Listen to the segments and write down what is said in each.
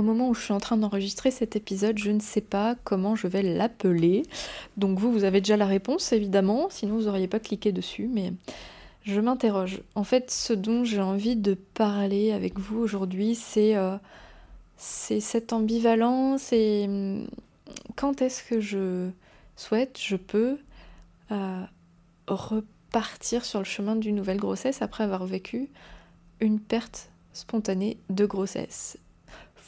Au moment où je suis en train d'enregistrer cet épisode, je ne sais pas comment je vais l'appeler. Donc vous, vous avez déjà la réponse évidemment, sinon vous n'auriez pas cliqué dessus, mais je m'interroge. En fait, ce dont j'ai envie de parler avec vous aujourd'hui, c'est euh, cette ambivalence et hum, quand est-ce que je souhaite, je peux euh, repartir sur le chemin d'une nouvelle grossesse après avoir vécu une perte spontanée de grossesse?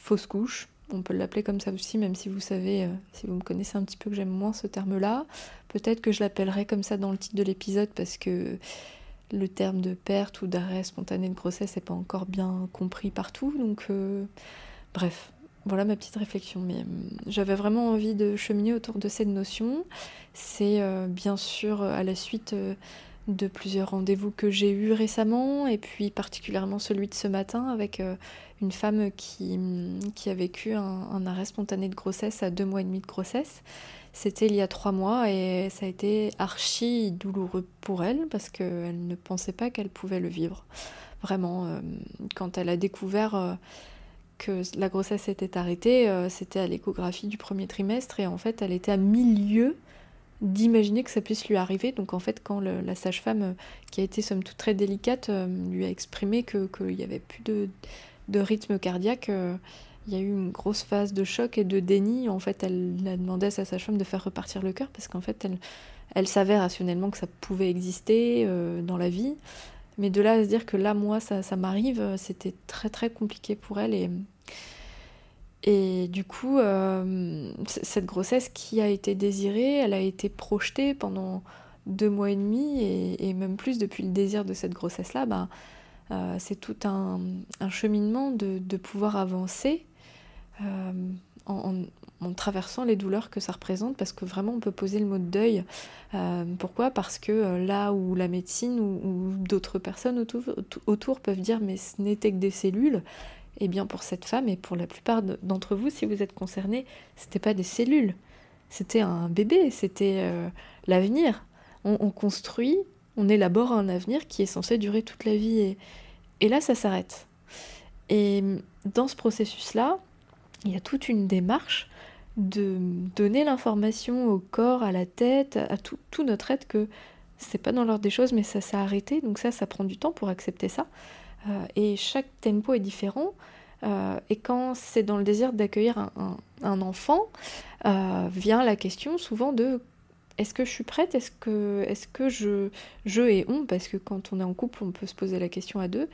Fausse couche. On peut l'appeler comme ça aussi, même si vous savez, euh, si vous me connaissez un petit peu, que j'aime moins ce terme-là. Peut-être que je l'appellerai comme ça dans le titre de l'épisode parce que le terme de perte ou d'arrêt spontané de grossesse n'est pas encore bien compris partout. Donc, euh, bref, voilà ma petite réflexion. Mais euh, j'avais vraiment envie de cheminer autour de cette notion. C'est bien sûr à la suite de plusieurs rendez-vous que j'ai eus récemment, et puis particulièrement celui de ce matin avec euh, une femme qui, qui a vécu un, arrêt spontané de grossesse à deux mois et demi de grossesse. C'était il y a trois mois et ça a été archi douloureux pour elle parce qu'elle ne pensait pas qu'elle pouvait le vivre. Vraiment, euh, quand elle a découvert euh, que la grossesse était arrêtée, c'était à l'échographie du premier trimestre et en fait elle était à milieu d'imaginer que ça puisse lui arriver. Donc en fait, quand la sage-femme, euh, qui a été somme toute très délicate, euh, lui a exprimé qu'il n'y avait plus de, rythme cardiaque, euh, il y a eu une grosse phase de choc et de déni. En fait, elle a demandé à sa sage-femme de faire repartir le cœur parce qu'en fait, elle, elle savait rationnellement que ça pouvait exister dans la vie. Mais de là à se dire que là, moi, ça, ça m'arrive, c'était très très compliqué pour elle. Et, et du coup, euh, cette grossesse qui a été désirée, elle a été projetée pendant deux mois et demi et, même plus depuis le désir de cette grossesse-là. Ben, euh, c'est tout un, cheminement de, pouvoir avancer euh, en, traversant les douleurs que ça représente parce que vraiment on peut poser le mot de deuil. pourquoi? Parce que là où la médecine ou, d'autres personnes autour, autour peuvent dire mais ce n'était que des cellules, eh bien pour cette femme et pour la plupart d'entre vous, si vous êtes concernés, c'était pas des cellules, c'était un bébé, c'était euh, l'avenir. On, construit, on élabore un avenir qui est censé durer toute la vie et, là ça s'arrête. Et dans ce processus-là, il y a toute une démarche de donner l'information au corps, à la tête, à tout, tout notre être que c'est pas dans l'ordre des choses, mais ça s'est arrêté. Donc ça, ça prend du temps pour accepter ça. Euh, et chaque tempo est différent. Euh, et quand c'est dans le désir d'accueillir un, enfant, euh, vient la question souvent de est-ce que je suis prête? Est-ce que, je, je et on, parce que quand on est en couple, on peut se poser la question à deux,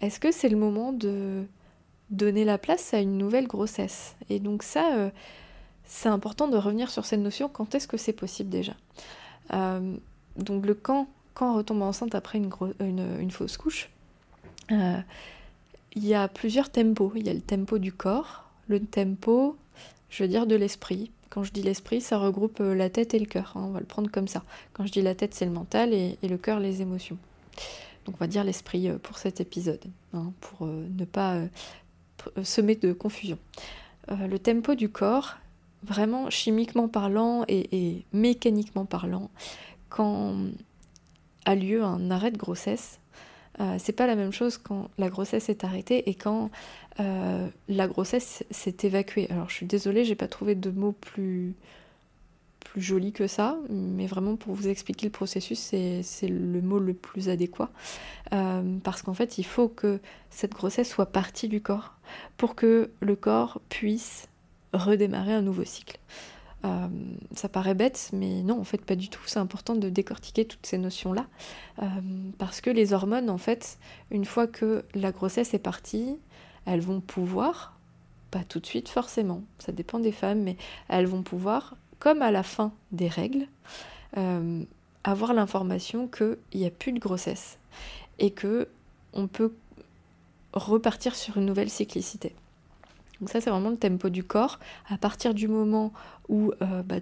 est-ce que c'est le moment de donner la place à une nouvelle grossesse? Et donc ça, c'est important de revenir sur cette notion, quand est-ce que c'est possible déjà? Donc le quand, quand retombe enceinte après une, fausse couche, il y a plusieurs tempos. Il y a le tempo du corps, le tempo, je veux dire, de l'esprit. Quand je dis l'esprit, ça regroupe euh, la tête et le cœur. Hein, on va le prendre comme ça. Quand je dis la tête, c'est le mental et, le cœur, les émotions. Donc on va dire l'esprit euh, pour cet épisode, hein, pour ne pas semer de confusion. le tempo du corps, vraiment chimiquement parlant et mécaniquement parlant, quand a lieu un arrêt de grossesse, euh, c'est pas la même chose quand la grossesse est arrêtée et quand euh, la grossesse s'est évacuée. Alors je suis désolée, j'ai pas trouvé de mots plus, plus joli que ça, mais vraiment pour vous expliquer le processus, c'est le mot le plus adéquat. Euh, parce qu'en fait, il faut que cette grossesse soit partie du corps pour que le corps puisse redémarrer un nouveau cycle. Euh, ça paraît bête, mais non, en fait, pas du tout. C'est important de décortiquer toutes ces notions-là. Euh, parce que les hormones, en fait, une fois que la grossesse est partie, elles vont pouvoir, pas tout de suite forcément, ça dépend des femmes, mais elles vont pouvoir, comme à la fin des règles, euh, avoir l'information qu'il n'y a plus de grossesse et que on peut repartir sur une nouvelle cyclicité. Donc ça c'est vraiment le tempo du corps. À partir du moment où bah,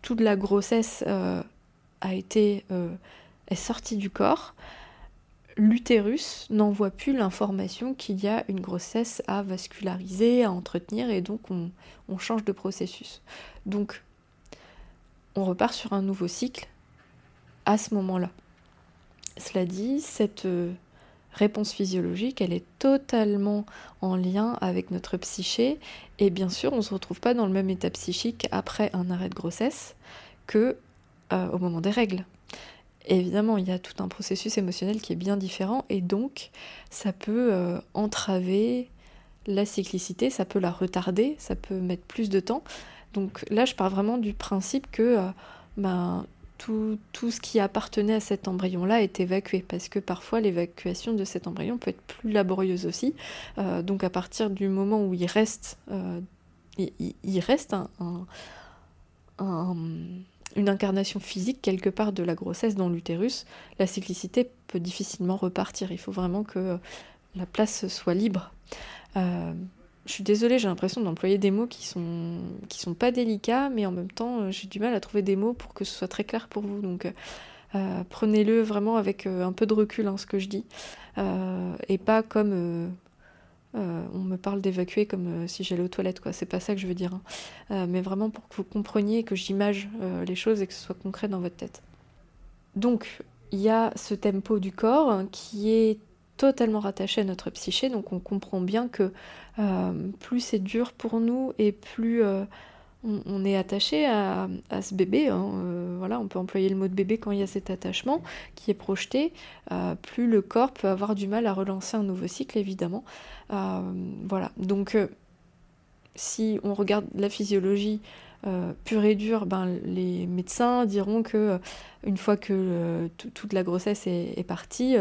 toute la grossesse a été est sortie du corps, l'utérus n'envoie plus l'information qu'il y a une grossesse à vasculariser, à entretenir, et donc on, change de processus. Donc on repart sur un nouveau cycle à ce moment-là. Cela dit, cette euh, réponse physiologique, elle est totalement en lien avec notre psyché, et bien sûr, on ne se retrouve pas dans le même état psychique après un arrêt de grossesse que euh, au moment des règles évidemment, il y a tout un processus émotionnel qui est bien différent et donc ça peut euh, entraver la cyclicité, ça peut la retarder, ça peut mettre plus de temps. Donc là, je pars vraiment du principe que euh, ben, tout, ce qui appartenait à cet embryon-là est évacué, parce que parfois l'évacuation de cet embryon peut être plus laborieuse aussi. Euh, donc à partir du moment où il reste, il, reste un une incarnation physique quelque part de la grossesse dans l'utérus, la cyclicité peut difficilement repartir. Il faut vraiment que la place soit libre. Euh, je suis désolée, j'ai l'impression d'employer des mots qui sont, qui sont pas délicats, mais en même temps, euh, j'ai du mal à trouver des mots pour que ce soit très clair pour vous. Donc, euh, prenez-le vraiment avec un peu de recul, hein, ce que je dis, et pas comme euh, on me parle d'évacuer comme euh, si j'allais aux toilettes, quoi. C'est pas ça que je veux dire. Hein. Euh, mais vraiment pour que vous compreniez, que j'image les choses et que ce soit concret dans votre tête. Donc, il y a ce tempo du corps qui est totalement rattaché à notre psyché, donc on comprend bien que plus c'est dur pour nous et plus on, est attaché à, ce bébé. Hein, euh, voilà, on peut employer le mot de bébé quand il y a cet attachement qui est projeté. Euh, plus le corps peut avoir du mal à relancer un nouveau cycle, évidemment. Euh, voilà. Donc, si on regarde la physiologie pure et dure, ben, les médecins diront que une fois que toute la grossesse est partie,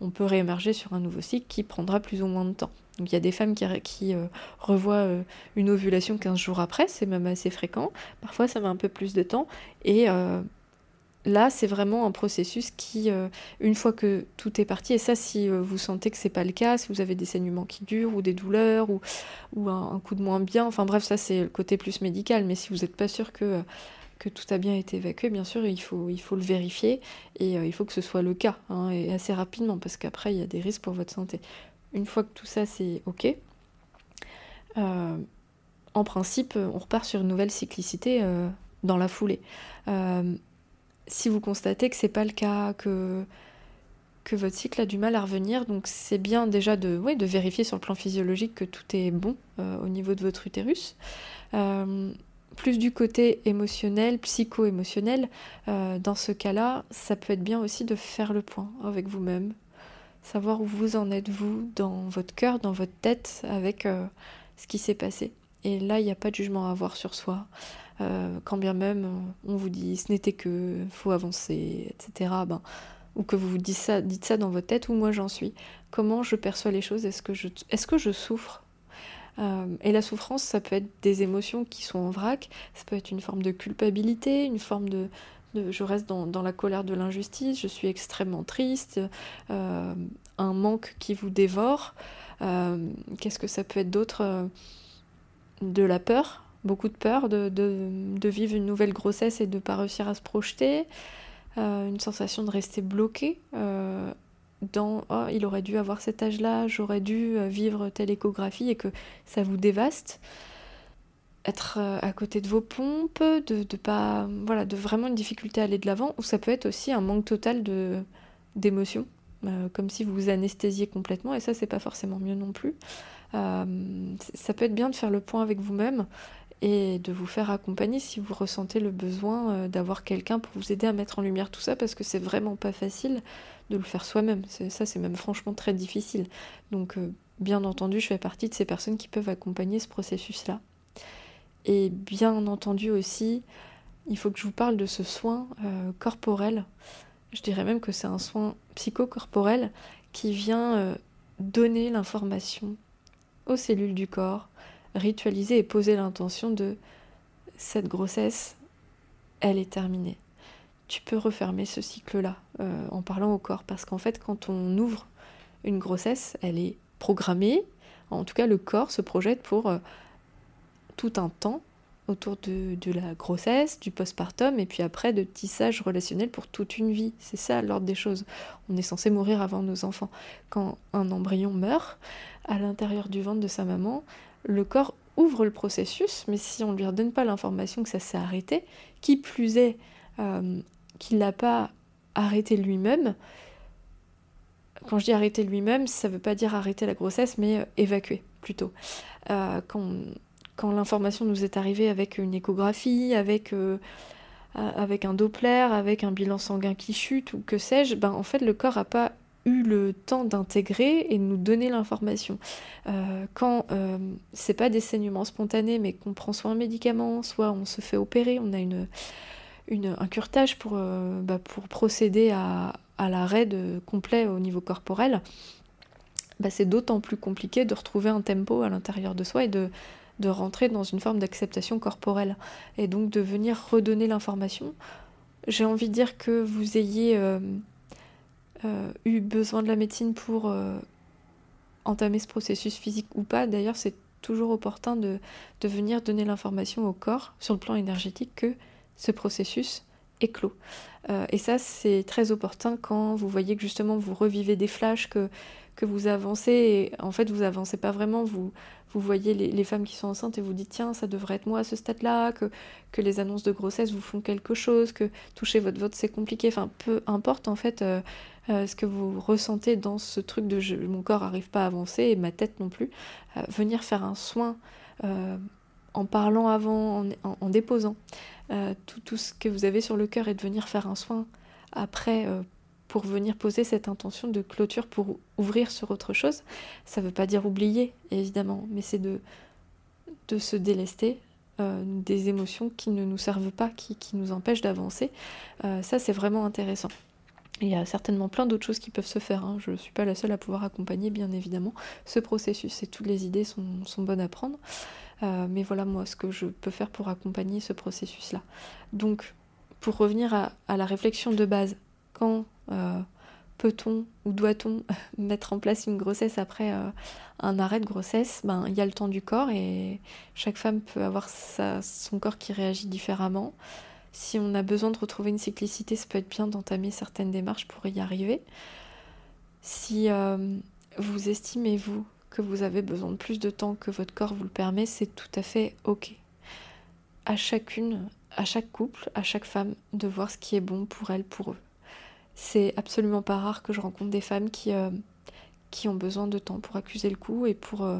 on peut réémerger sur un nouveau cycle qui prendra plus ou moins de temps. Donc il y a des femmes qui, euh, revoient euh, une ovulation 15 jours après, c'est même assez fréquent. Parfois ça met un peu plus de temps. Et euh, là, c'est vraiment un processus qui, une fois que tout est parti, et ça si vous sentez que c'est pas le cas, si vous avez des saignements qui durent ou des douleurs ou, un, coup de moins bien, enfin bref, ça c'est le côté plus médical. Mais si vous n'êtes pas sûr que tout a bien été évacué, bien sûr, il faut, le vérifier et il faut que ce soit le cas, hein, et assez rapidement, parce qu'après, il y a des risques pour votre santé une fois que tout ça c'est ok, euh, en principe, on repart sur une nouvelle cyclicité euh, dans la foulée. Euh, si vous constatez que c'est pas le cas, que, votre cycle a du mal à revenir, donc c'est bien déjà de, de vérifier sur le plan physiologique que tout est bon au niveau de votre utérus. plus du côté émotionnel, psycho-émotionnel, dans ce cas-là, ça peut être bien aussi de faire le point avec vous-même, savoir où vous en êtes vous dans votre cœur, dans votre tête avec euh, ce qui s'est passé. Et là, il n'y a pas de jugement à avoir sur soi. Euh, quand bien même on vous dit ce n'était que, faut avancer, etc. Ben, ou que vous dites ça, dites ça dans votre tête, ou moi j'en suis. Comment je perçois les choses? Est-ce que je, souffre? Euh, et la souffrance, ça peut être des émotions qui sont en vrac, ça peut être une forme de culpabilité, une forme de, je reste dans, la colère de l'injustice, je suis extrêmement triste, euh, un manque qui vous dévore. Euh, qu'est-ce que ça peut être d'autre euh, De la peur, beaucoup de peur de, vivre une nouvelle grossesse et de ne pas réussir à se projeter, une sensation de rester bloqué dans oh, il aurait dû avoir cet âge-là, j'aurais dû vivre telle échographie et que ça vous dévaste être euh, à côté de vos pompes, de, de pas voilà, de vraiment une difficulté à aller de l'avant, ou ça peut être aussi un manque total de d'émotion, euh, comme si vous vous anesthésiez complètement, et ça c'est pas forcément mieux non plus. Euh, ça peut être bien de faire le point avec vous-même et de vous faire accompagner si vous ressentez le besoin d'avoir quelqu'un pour vous aider à mettre en lumière tout ça, parce que c'est vraiment pas facile de le faire soi-même. Ça c'est même franchement très difficile. Donc bien entendu, je fais partie de ces personnes qui peuvent accompagner ce processus-là. Et bien entendu aussi, il faut que je vous parle de ce soin euh, corporel. Je dirais même que c'est un soin psychocorporel qui vient euh, donner l'information aux cellules du corps, ritualiser et poser l'intention de cette grossesse, elle est terminée. Tu peux refermer ce cycle-là euh, en parlant au corps parce qu'en fait quand on ouvre une grossesse, elle est programmée, en tout cas le corps se projette pour tout un temps autour de, la grossesse, du postpartum, et puis après de tissage relationnel pour toute une vie. C'est ça l'ordre des choses. On est censé mourir avant nos enfants. Quand un embryon meurt, à l'intérieur du ventre de sa maman, le corps ouvre le processus, mais si on ne lui redonne pas l'information que ça s'est arrêté, qui plus est euh, qu'il l'a pas arrêté lui-même, quand je dis arrêter lui-même, ça ne veut pas dire arrêter la grossesse, mais euh, évacuer plutôt. Euh, quand quand l'information nous est arrivée avec une échographie, avec, euh, avec un Doppler, avec un bilan sanguin qui chute ou que sais-je, ben en fait le corps n'a pas le temps d'intégrer et de nous donner l'information. Euh, quand euh, c'est pas des saignements spontanés, mais qu'on prend soit un médicament, soit on se fait opérer, on a une, une un curtage pour, euh, bah, pour procéder à, à l'arrêt complet au niveau corporel, bah, c'est d'autant plus compliqué de retrouver un tempo à l'intérieur de soi et de, de rentrer dans une forme d'acceptation corporelle et donc de venir redonner l'information. J'ai envie de dire que vous ayez euh, eu besoin de la médecine pour euh, entamer ce processus physique ou pas. D'ailleurs, c'est toujours opportun de venir donner l'information au corps sur le plan énergétique que ce processus clos. et ça, c'est très opportun quand vous voyez que justement vous revivez des flashs, que, vous avancez, et en fait vous avancez pas vraiment, vous, vous voyez les, femmes qui sont enceintes et vous dites tiens ça devrait être moi à ce stade-là, que, que les annonces de grossesse vous font quelque chose, que toucher votre vote c'est compliqué, enfin peu importe en fait euh, euh, ce que vous ressentez dans ce truc de mon corps n'arrive pas à avancer et ma tête non plus, euh, venir faire un soin en parlant avant, en, déposant tout, tout, ce que vous avez sur le cœur et de venir faire un soin après pour venir poser cette intention de clôture pour ouvrir sur autre chose. Ça ne veut pas dire oublier, évidemment, mais c'est de, se délester euh, des émotions qui ne nous servent pas, qui, nous empêchent d'avancer. Euh, ça, c'est vraiment intéressant. Il y a certainement plein d'autres choses qui peuvent se faire. Hein. Je ne suis pas la seule à pouvoir accompagner, bien évidemment, ce processus et toutes les idées sont bonnes à prendre. Euh, mais voilà, moi, ce que je peux faire pour accompagner ce processus-là. Donc, pour revenir à, la réflexion de base, quand euh, peut-on ou doit-on mettre en place une grossesse après euh, un arrêt de grossesse? Ben, il y a le temps du corps et chaque femme peut avoir son corps qui réagit différemment. Si on a besoin de retrouver une cyclicité, ça peut être bien d'entamer certaines démarches pour y arriver. Si vous estimez, vous, que vous avez besoin de plus de temps que votre corps vous le permet, c'est tout à fait OK. À chacune, à chaque couple, à chaque femme, de voir ce qui est bon pour elle, pour eux c'est absolument pas rare que je rencontre des femmes qui, euh, qui ont besoin de temps pour accuser le coup et pour euh,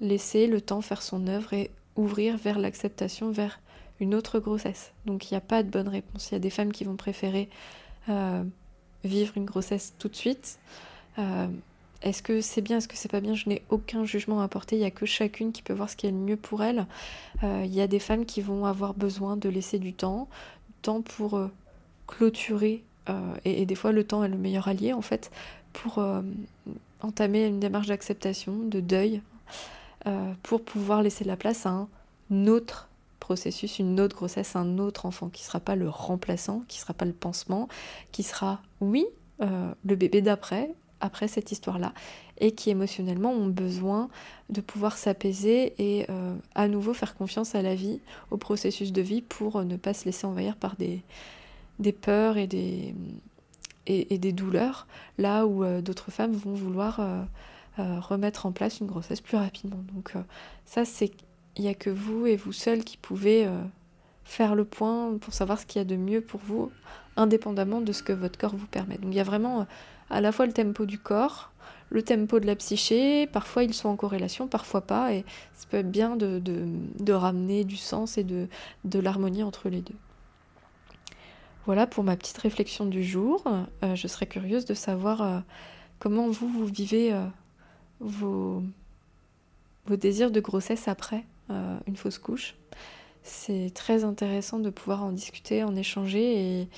laisser le temps faire son œuvre et ouvrir vers l'acceptation, vers une autre grossesse. Donc il n'y a pas de bonne réponse. Il y a des femmes qui vont préférer euh, vivre une grossesse tout de suite. Est-ce que c'est bien, est-ce que c'est pas bien? Je n'ai aucun jugement à apporter. Il n'y a que chacune qui peut voir ce qui est le mieux pour elle. Il y a des femmes qui vont avoir besoin de laisser du temps, du temps pour clôturer euh, et, des fois, le temps est le meilleur allié, en fait, pour euh, entamer une démarche d'acceptation, de deuil, euh, pour pouvoir laisser la place à un autre processus, une autre grossesse, un autre enfant, qui ne sera pas le remplaçant, qui ne sera pas le pansement, qui sera, oui, le bébé d'après, après cette histoire-là, et qui émotionnellement ont besoin de pouvoir s'apaiser et à nouveau faire confiance à la vie, au processus de vie, pour ne pas se laisser envahir par des, peurs et des, douleurs, là où euh, d'autres femmes vont vouloir euh, euh, remettre en place une grossesse plus rapidement. Donc ça, c'est il n'y a que vous et vous seul qui pouvez faire le point pour savoir ce qu'il y a de mieux pour vous, indépendamment de ce que votre corps vous permet. Donc il y a vraiment à la fois le tempo du corps, le tempo de la psyché, parfois ils sont en corrélation, parfois pas, et ça peut être bien de, de, ramener du sens et de, de l'harmonie entre les deux. Voilà pour ma petite réflexion du jour. Euh, je serais curieuse de savoir euh, comment vous, vous vivez euh, vos, vos, désirs de grossesse après une fausse couche. C'est très intéressant de pouvoir en discuter, en échanger et,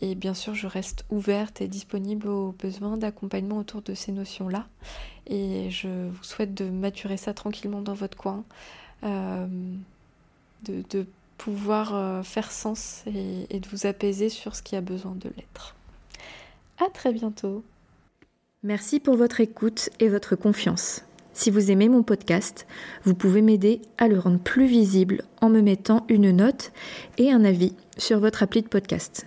et, bien sûr je reste ouverte et disponible aux besoins d'accompagnement autour de ces notions-là. Et je vous souhaite de maturer ça tranquillement dans votre coin, de, de pouvoir euh, faire sens et, de vous apaiser sur ce qui a besoin de l'être. À très bientôt. Merci pour votre écoute et votre confiance. Si vous aimez mon podcast, vous pouvez m'aider à le rendre plus visible en me mettant une note et un avis sur votre appli de podcast.